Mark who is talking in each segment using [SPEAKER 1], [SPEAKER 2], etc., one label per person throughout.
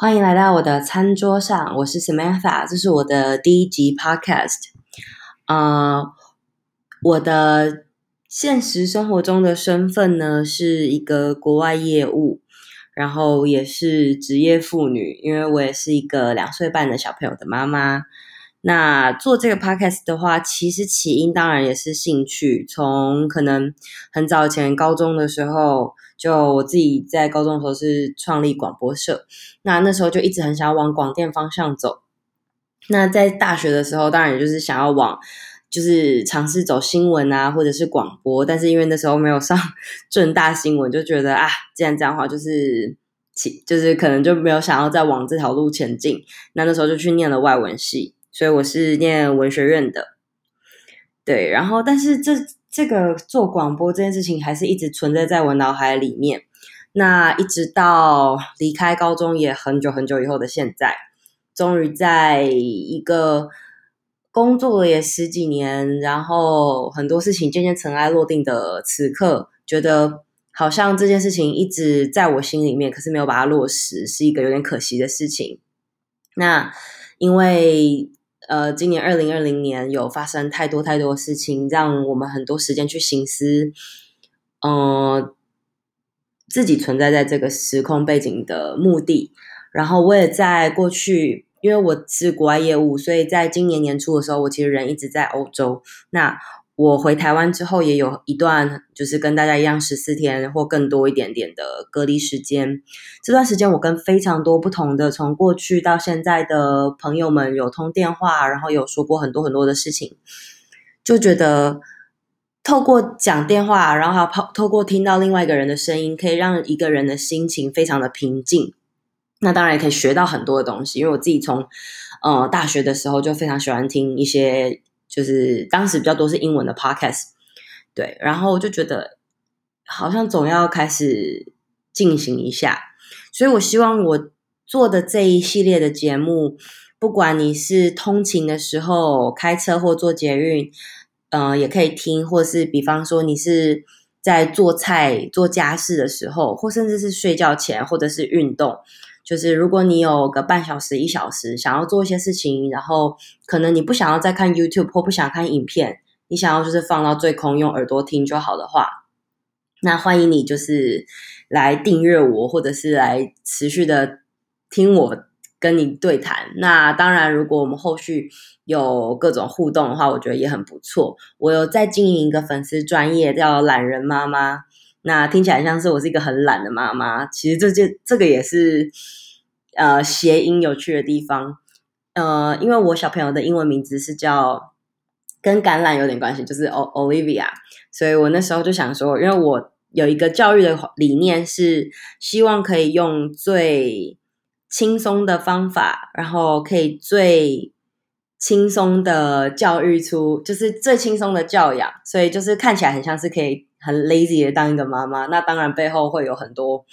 [SPEAKER 1] 欢迎来到我的餐桌上，我是 Samantha，这是我的第一集 Podcast。啊、uh，我的现实生活中的身份呢，是一个国外业务，然后也是职业妇女，因为我也是一个两岁半的小朋友的妈妈。那做这个 podcast 的话，其实起因当然也是兴趣。从可能很早前高中的时候，就我自己在高中的时候是创立广播社，那那时候就一直很想往广电方向走。那在大学的时候，当然也就是想要往就是尝试走新闻啊，或者是广播。但是因为那时候没有上 正大新闻，就觉得啊，既然这样的话，就是其就是可能就没有想要再往这条路前进。那那时候就去念了外文系。所以我是念文学院的，对，然后但是这这个做广播这件事情还是一直存在在我脑海里面。那一直到离开高中也很久很久以后的现在，终于在一个工作了也十几年，然后很多事情渐渐尘埃落定的此刻，觉得好像这件事情一直在我心里面，可是没有把它落实，是一个有点可惜的事情。那因为。呃，今年二零二零年有发生太多太多的事情，让我们很多时间去行思，嗯、自己存在在这个时空背景的目的。然后我也在过去，因为我是国外业务，所以在今年年初的时候，我其实人一直在欧洲。那我回台湾之后，也有一段就是跟大家一样十四天或更多一点点的隔离时间。这段时间，我跟非常多不同的从过去到现在的朋友们有通电话，然后有说过很多很多的事情，就觉得透过讲电话，然后还透过听到另外一个人的声音，可以让一个人的心情非常的平静。那当然也可以学到很多的东西，因为我自己从呃大学的时候就非常喜欢听一些。就是当时比较多是英文的 podcast，对，然后我就觉得好像总要开始进行一下，所以我希望我做的这一系列的节目，不管你是通勤的时候开车或坐捷运，嗯、也可以听，或是比方说你是在做菜做家事的时候，或甚至是睡觉前，或者是运动。就是如果你有个半小时一小时想要做一些事情，然后可能你不想要再看 YouTube 或不想看影片，你想要就是放到最空用耳朵听就好的话，那欢迎你就是来订阅我，或者是来持续的听我跟你对谈。那当然，如果我们后续有各种互动的话，我觉得也很不错。我有在经营一个粉丝专业叫懒人妈妈。那听起来像是我是一个很懒的妈妈，其实这件这个也是呃谐音有趣的地方，呃，因为我小朋友的英文名字是叫跟橄榄有点关系，就是 Olivia，所以我那时候就想说，因为我有一个教育的理念是希望可以用最轻松的方法，然后可以最轻松的教育出，就是最轻松的教养，所以就是看起来很像是可以。很 lazy 的当一个妈妈，那当然背后会有很多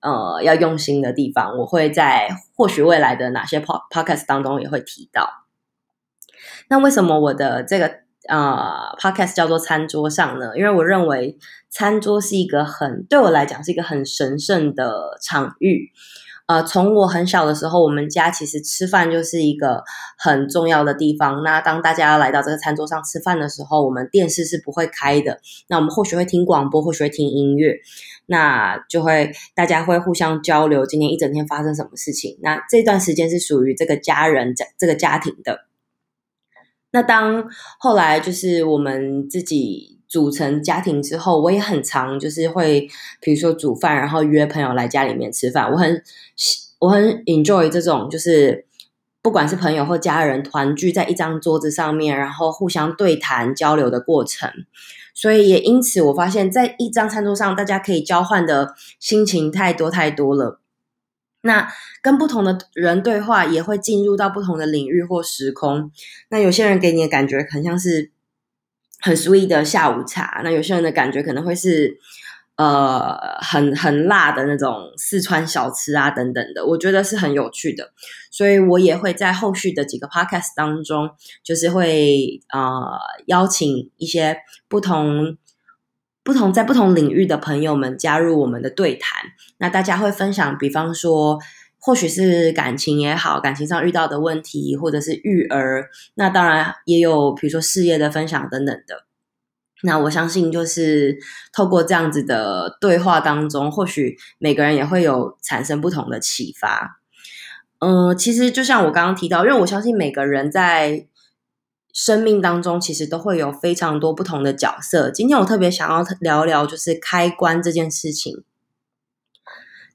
[SPEAKER 1] 呃要用心的地方。我会在或许未来的哪些 podcast 当中也会提到。那为什么我的这个呃 podcast 叫做餐桌上呢？因为我认为餐桌是一个很对我来讲是一个很神圣的场域。呃，从我很小的时候，我们家其实吃饭就是一个很重要的地方。那当大家来到这个餐桌上吃饭的时候，我们电视是不会开的。那我们或许会听广播，或许会听音乐。那就会大家会互相交流今天一整天发生什么事情。那这段时间是属于这个家人、这这个家庭的。那当后来就是我们自己。组成家庭之后，我也很常就是会，比如说煮饭，然后约朋友来家里面吃饭。我很我很 enjoy 这种，就是不管是朋友或家人团聚在一张桌子上面，然后互相对谈交流的过程。所以也因此，我发现在一张餐桌上，大家可以交换的心情太多太多了。那跟不同的人对话，也会进入到不同的领域或时空。那有些人给你的感觉很像是。很 sweet 的下午茶，那有些人的感觉可能会是，呃，很很辣的那种四川小吃啊等等的，我觉得是很有趣的，所以我也会在后续的几个 podcast 当中，就是会呃邀请一些不同不同在不同领域的朋友们加入我们的对谈，那大家会分享，比方说或许是感情也好，感情上遇到的问题，或者是育儿，那当然也有，比如说事业的分享等等的。那我相信，就是透过这样子的对话当中，或许每个人也会有产生不同的启发。嗯、其实就像我刚刚提到，因为我相信每个人在生命当中，其实都会有非常多不同的角色。今天我特别想要聊聊，就是开关这件事情。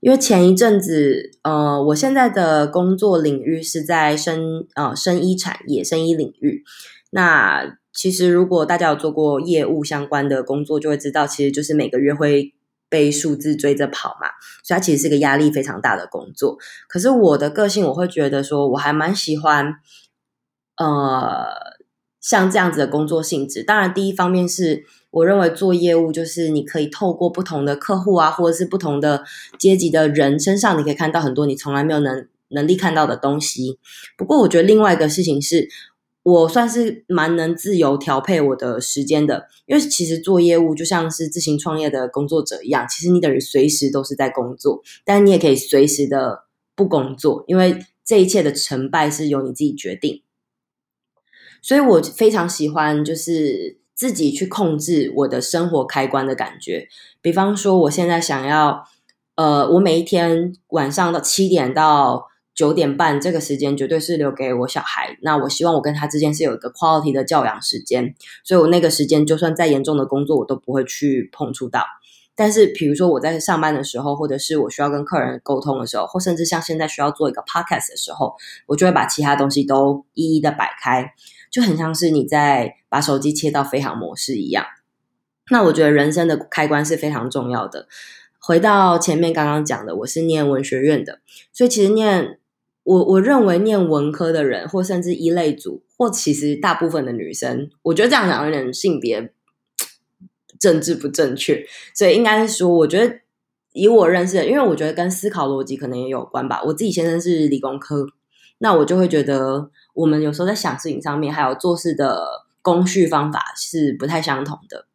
[SPEAKER 1] 因为前一阵子，呃，我现在的工作领域是在生呃生医产业、生医领域。那其实如果大家有做过业务相关的工作，就会知道，其实就是每个月会被数字追着跑嘛，所以它其实是个压力非常大的工作。可是我的个性，我会觉得说，我还蛮喜欢，呃，像这样子的工作性质。当然，第一方面是。我认为做业务就是你可以透过不同的客户啊，或者是不同的阶级的人身上，你可以看到很多你从来没有能能力看到的东西。不过，我觉得另外一个事情是，我算是蛮能自由调配我的时间的，因为其实做业务就像是自行创业的工作者一样，其实你等于随时都是在工作，但你也可以随时的不工作，因为这一切的成败是由你自己决定。所以我非常喜欢就是。自己去控制我的生活开关的感觉，比方说，我现在想要，呃，我每一天晚上到七点到九点半这个时间绝对是留给我小孩。那我希望我跟他之间是有一个 quality 的教养时间，所以我那个时间就算再严重的工作，我都不会去碰触到。但是，比如说我在上班的时候，或者是我需要跟客人沟通的时候，或甚至像现在需要做一个 podcast 的时候，我就会把其他东西都一一的摆开。就很像是你在把手机切到飞航模式一样。那我觉得人生的开关是非常重要的。回到前面刚刚讲的，我是念文学院的，所以其实念我我认为念文科的人，或甚至一类组，或其实大部分的女生，我觉得这样讲有点性别政治不正确，所以应该是说，我觉得以我认识的，因为我觉得跟思考逻辑可能也有关吧。我自己先生是理工科，那我就会觉得。我们有时候在想事情上面，还有做事的工序方法是不太相同的。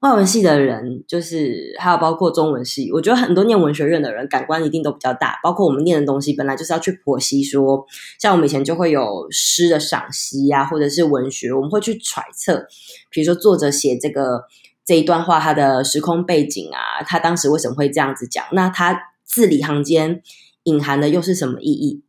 [SPEAKER 1] 外文系的人，就是还有包括中文系，我觉得很多念文学院的人感官一定都比较大。包括我们念的东西，本来就是要去剖析说，像我们以前就会有诗的赏析呀，或者是文学，我们会去揣测，比如说作者写这个这一段话，它的时空背景啊，他当时为什么会这样子讲？那他字里行间隐含的又是什么意义？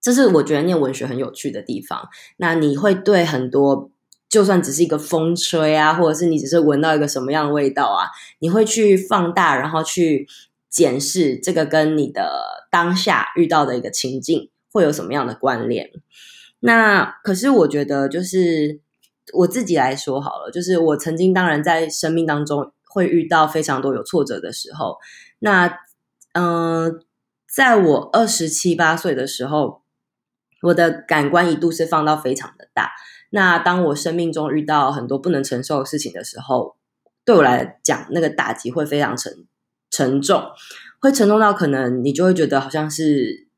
[SPEAKER 1] 这是我觉得念文学很有趣的地方。那你会对很多，就算只是一个风吹啊，或者是你只是闻到一个什么样的味道啊，你会去放大，然后去检视这个跟你的当下遇到的一个情境会有什么样的关联。那可是我觉得，就是我自己来说好了，就是我曾经当然在生命当中会遇到非常多有挫折的时候。那嗯、在我二十七八岁的时候。我的感官一度是放到非常的大。那当我生命中遇到很多不能承受的事情的时候，对我来讲，那个打击会非常沉沉重，会沉重到可能你就会觉得好像是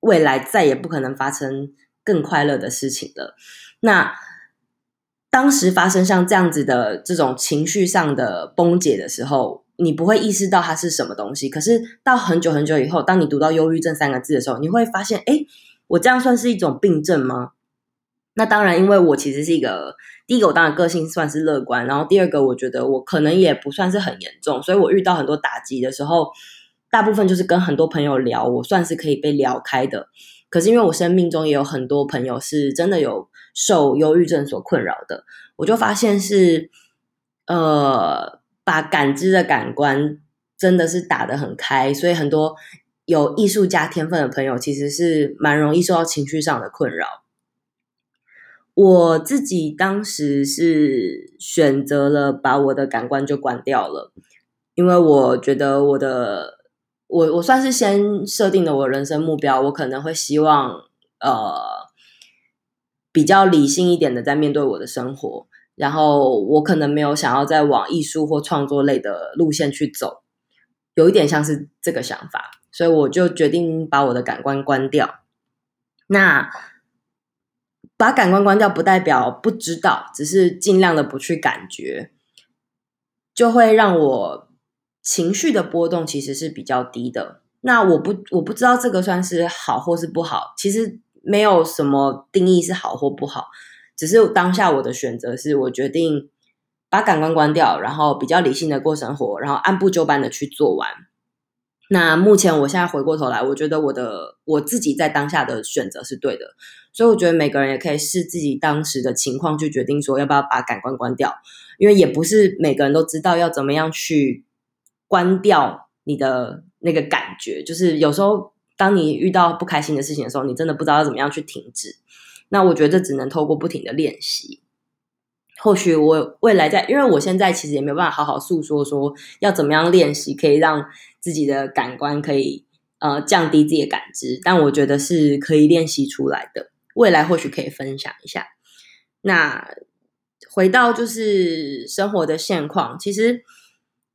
[SPEAKER 1] 未来再也不可能发生更快乐的事情了。那当时发生像这样子的这种情绪上的崩解的时候，你不会意识到它是什么东西。可是到很久很久以后，当你读到忧郁症三个字的时候，你会发现，哎。我这样算是一种病症吗？那当然，因为我其实是一个第一个，我当然个性算是乐观，然后第二个，我觉得我可能也不算是很严重，所以我遇到很多打击的时候，大部分就是跟很多朋友聊，我算是可以被聊开的。可是因为我生命中也有很多朋友是真的有受忧郁症所困扰的，我就发现是呃，把感知的感官真的是打得很开，所以很多。有艺术家天分的朋友，其实是蛮容易受到情绪上的困扰。我自己当时是选择了把我的感官就关掉了，因为我觉得我的我我算是先设定了我人生目标，我可能会希望呃比较理性一点的在面对我的生活，然后我可能没有想要再往艺术或创作类的路线去走，有一点像是这个想法。所以我就决定把我的感官关掉。那把感官关掉不代表不知道，只是尽量的不去感觉，就会让我情绪的波动其实是比较低的。那我不我不知道这个算是好或是不好，其实没有什么定义是好或不好，只是当下我的选择是我决定把感官关掉，然后比较理性的过生活，然后按部就班的去做完。那目前我现在回过头来，我觉得我的我自己在当下的选择是对的，所以我觉得每个人也可以视自己当时的情况去决定说要不要把感官关掉，因为也不是每个人都知道要怎么样去关掉你的那个感觉，就是有时候当你遇到不开心的事情的时候，你真的不知道要怎么样去停止。那我觉得这只能透过不停的练习。或许我未来在，因为我现在其实也没有办法好好诉说说要怎么样练习可以让自己的感官可以呃降低自己的感知，但我觉得是可以练习出来的。未来或许可以分享一下。那回到就是生活的现况，其实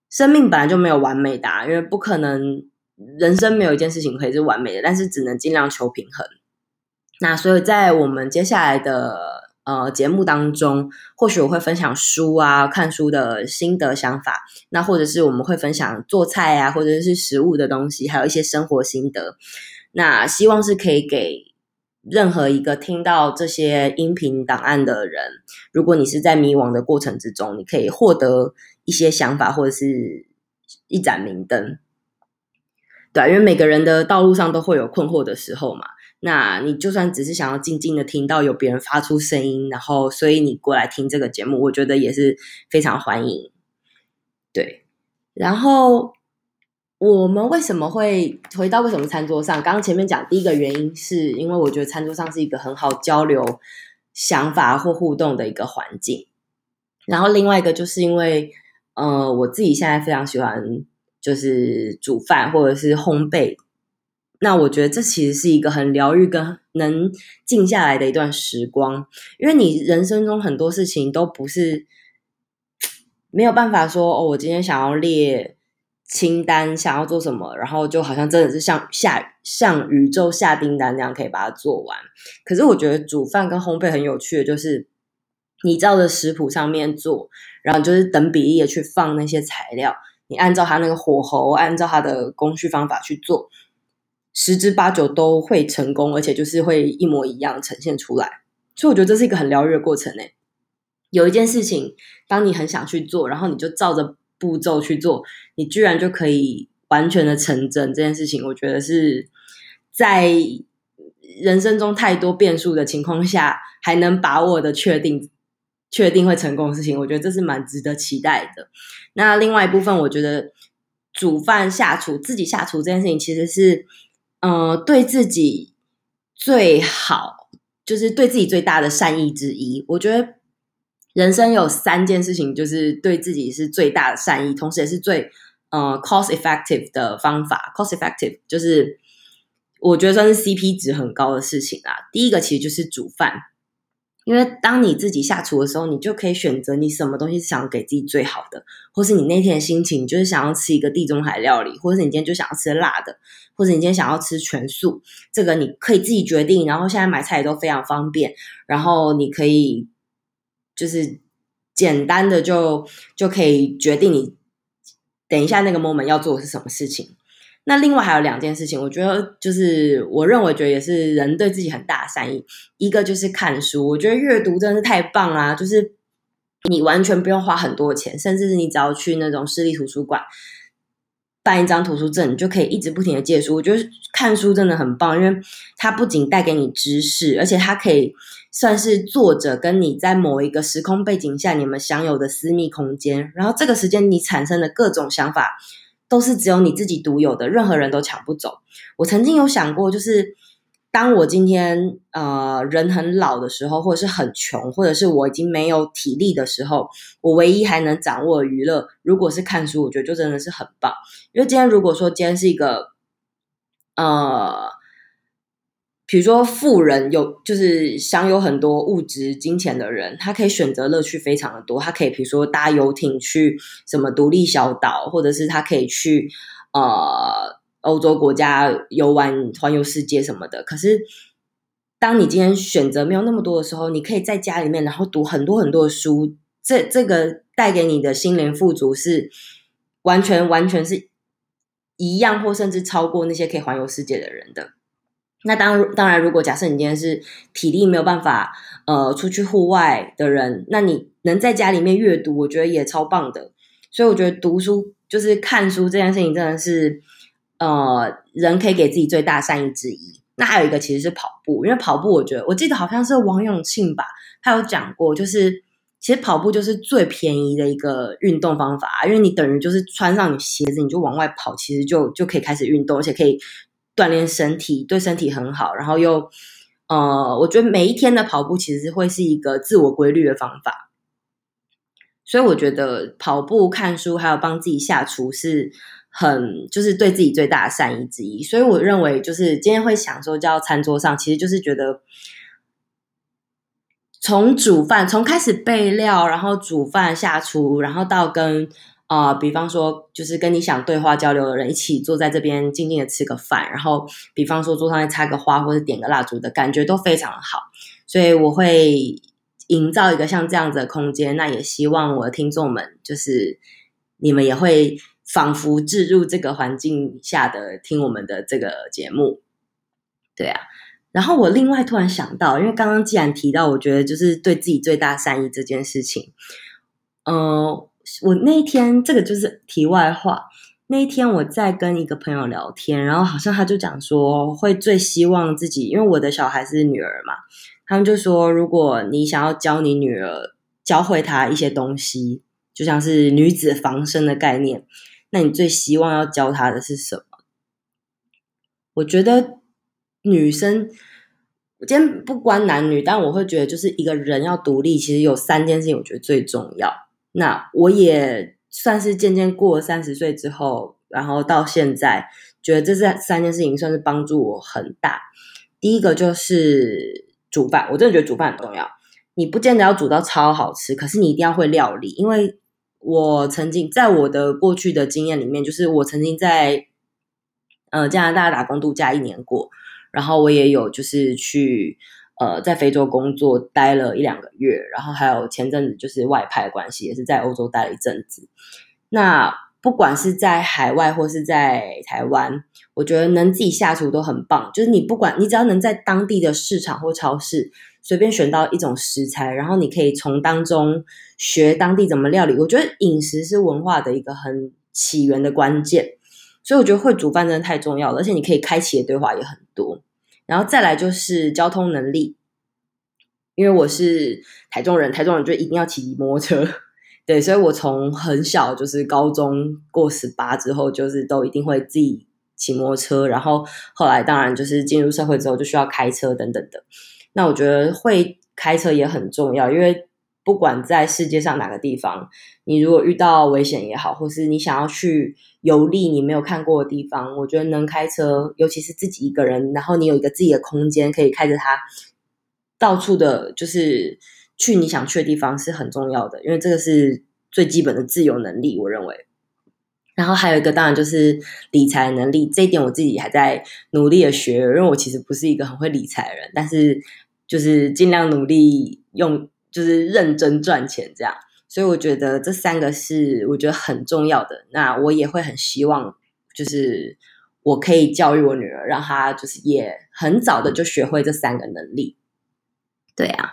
[SPEAKER 1] 生命本来就没有完美的啊，因为不可能人生没有一件事情可以是完美的，但是只能尽量求平衡。那所以在我们接下来的。呃，节目当中，或许我会分享书啊，看书的心得想法，那或者是我们会分享做菜啊，或者是食物的东西，还有一些生活心得。那希望是可以给任何一个听到这些音频档案的人，如果你是在迷惘的过程之中，你可以获得一些想法，或者是一盏明灯。对，因为每个人的道路上都会有困惑的时候嘛。那你就算只是想要静静的听到有别人发出声音，然后所以你过来听这个节目，我觉得也是非常欢迎。对，然后我们为什么会回到为什么餐桌上？刚刚前面讲第一个原因是因为我觉得餐桌上是一个很好交流想法或互动的一个环境，然后另外一个就是因为呃我自己现在非常喜欢就是煮饭或者是烘焙。那我觉得这其实是一个很疗愈跟能静下来的一段时光，因为你人生中很多事情都不是没有办法说哦，我今天想要列清单，想要做什么，然后就好像真的是像下像宇宙下订单那样可以把它做完。可是我觉得煮饭跟烘焙很有趣的就是，你照着食谱上面做，然后就是等比例的去放那些材料，你按照它那个火候，按照它的工序方法去做。十之八九都会成功，而且就是会一模一样呈现出来，所以我觉得这是一个很疗愈的过程诶。有一件事情，当你很想去做，然后你就照着步骤去做，你居然就可以完全的成真。这件事情，我觉得是在人生中太多变数的情况下，还能把握的确定确定会成功的事情，我觉得这是蛮值得期待的。那另外一部分，我觉得煮饭下厨，自己下厨这件事情，其实是。呃，对自己最好就是对自己最大的善意之一。我觉得人生有三件事情，就是对自己是最大的善意，同时也是最呃 cost effective 的方法。cost effective 就是我觉得算是 CP 值很高的事情啦。第一个其实就是煮饭。因为当你自己下厨的时候，你就可以选择你什么东西是想要给自己最好的，或是你那天的心情就是想要吃一个地中海料理，或者是你今天就想要吃辣的，或者你今天想要吃全素，这个你可以自己决定。然后现在买菜也都非常方便，然后你可以就是简单的就就可以决定你等一下那个 moment 要做的是什么事情。那另外还有两件事情，我觉得就是我认为觉得也是人对自己很大的善意。一个就是看书，我觉得阅读真的是太棒啦！就是你完全不用花很多钱，甚至是你只要去那种私立图书馆办一张图书证，你就可以一直不停的借书。我觉得看书真的很棒，因为它不仅带给你知识，而且它可以算是作者跟你在某一个时空背景下你们享有的私密空间。然后这个时间你产生的各种想法。都是只有你自己独有的，任何人都抢不走。我曾经有想过，就是当我今天呃人很老的时候，或者是很穷，或者是我已经没有体力的时候，我唯一还能掌握的娱乐，如果是看书，我觉得就真的是很棒。因为今天如果说今天是一个呃。比如说，富人有就是享有很多物质金钱的人，他可以选择乐趣非常的多。他可以比如说搭游艇去什么独立小岛，或者是他可以去呃欧洲国家游玩、环游世界什么的。可是，当你今天选择没有那么多的时候，你可以在家里面，然后读很多很多的书。这这个带给你的心灵富足是完全完全是一样或甚至超过那些可以环游世界的人的。那当当然，如果假设你今天是体力没有办法呃出去户外的人，那你能在家里面阅读，我觉得也超棒的。所以我觉得读书就是看书这件事情，真的是呃人可以给自己最大善意之一。那还有一个其实是跑步，因为跑步，我觉得我记得好像是王永庆吧，他有讲过，就是其实跑步就是最便宜的一个运动方法，因为你等于就是穿上你鞋子，你就往外跑，其实就就可以开始运动，而且可以锻炼身体，对身体很好。然后又呃，我觉得每一天的跑步其实会是一个自我规律的方法，所以我觉得跑步、看书还有帮自己下厨是。很就是对自己最大的善意之一，所以我认为就是今天会想说叫餐桌上，其实就是觉得从煮饭，从开始备料，然后煮饭下厨，然后到跟啊、比方说就是跟你想对话交流的人一起坐在这边静静的吃个饭，然后比方说桌上再插个花或者点个蜡烛的感觉都非常好，所以我会营造一个像这样子的空间，那也希望我的听众们就是你们也会。仿佛置入这个环境下的听我们的这个节目，对啊。然后我另外突然想到，因为刚刚既然提到，我觉得就是对自己最大善意这件事情，嗯、我那一天这个就是题外话。那一天我在跟一个朋友聊天，然后好像他就讲说，会最希望自己，因为我的小孩是女儿嘛，他们就说，如果你想要教你女儿，教会她一些东西，就像是女子防身的概念。那你最希望要教她的是什么？我觉得女生，我今天不关男女，但我会觉得，就是一个人要独立，其实有三件事情，我觉得最重要。那我也算是渐渐过了三十岁之后，然后到现在，觉得这三三件事情算是帮助我很大。第一个就是煮饭，我真的觉得煮饭很重要。你不见得要煮到超好吃，可是你一定要会料理，因为。我曾经在我的过去的经验里面，就是我曾经在呃加拿大打工度假一年过，然后我也有就是去呃在非洲工作待了一两个月，然后还有前阵子就是外派的关系，也是在欧洲待了一阵子。那不管是在海外或是在台湾，我觉得能自己下厨都很棒。就是你不管你只要能在当地的市场或超市。随便选到一种食材，然后你可以从当中学当地怎么料理。我觉得饮食是文化的一个很起源的关键，所以我觉得会煮饭真的太重要了。而且你可以开启的对话也很多。然后再来就是交通能力，因为我是台中人，台中人就一定要骑摩托车，对，所以我从很小就是高中过十八之后，就是都一定会自己骑摩托车。然后后来当然就是进入社会之后就需要开车等等的。那我觉得会开车也很重要，因为不管在世界上哪个地方，你如果遇到危险也好，或是你想要去游历你没有看过的地方，我觉得能开车，尤其是自己一个人，然后你有一个自己的空间，可以开着它到处的，就是去你想去的地方是很重要的，因为这个是最基本的自由能力，我认为。然后还有一个，当然就是理财能力，这一点我自己还在努力的学，因为我其实不是一个很会理财的人，但是。就是尽量努力用，就是认真赚钱这样，所以我觉得这三个是我觉得很重要的。那我也会很希望，就是我可以教育我女儿，让她就是也很早的就学会这三个能力。对啊。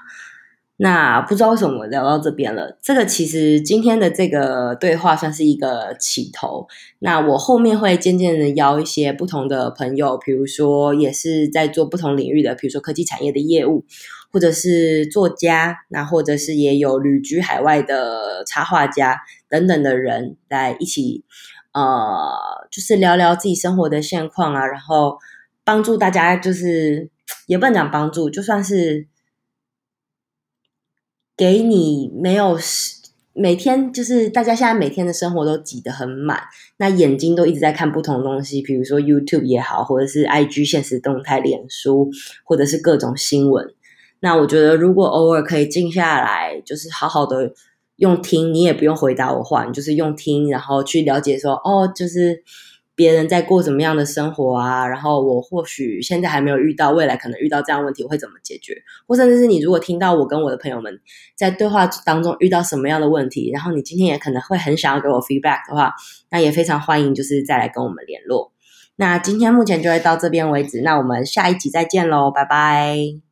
[SPEAKER 1] 那不知道为什么聊到这边了。这个其实今天的这个对话算是一个起头。那我后面会渐渐的邀一些不同的朋友，比如说也是在做不同领域的，比如说科技产业的业务，或者是作家，那或者是也有旅居海外的插画家等等的人来一起，呃，就是聊聊自己生活的现况啊，然后帮助大家，就是也不能讲帮助，就算是。给你没有每天就是大家现在每天的生活都挤得很满，那眼睛都一直在看不同的东西，比如说 YouTube 也好，或者是 IG 现实动态、脸书，或者是各种新闻。那我觉得如果偶尔可以静下来，就是好好的用听，你也不用回答我话，你就是用听，然后去了解说，哦，就是别人在过怎么样的生活啊，然后我或许现在还没有遇到，未来可能遇到这样问题，我会怎么解决？或甚至是你如果听到我跟我的朋友们在对话当中遇到什么样的问题，然后你今天也可能会很想要给我 feedback 的话，那也非常欢迎，就是再来跟我们联络。那今天目前就会到这边为止，那我们下一集再见喽，拜拜。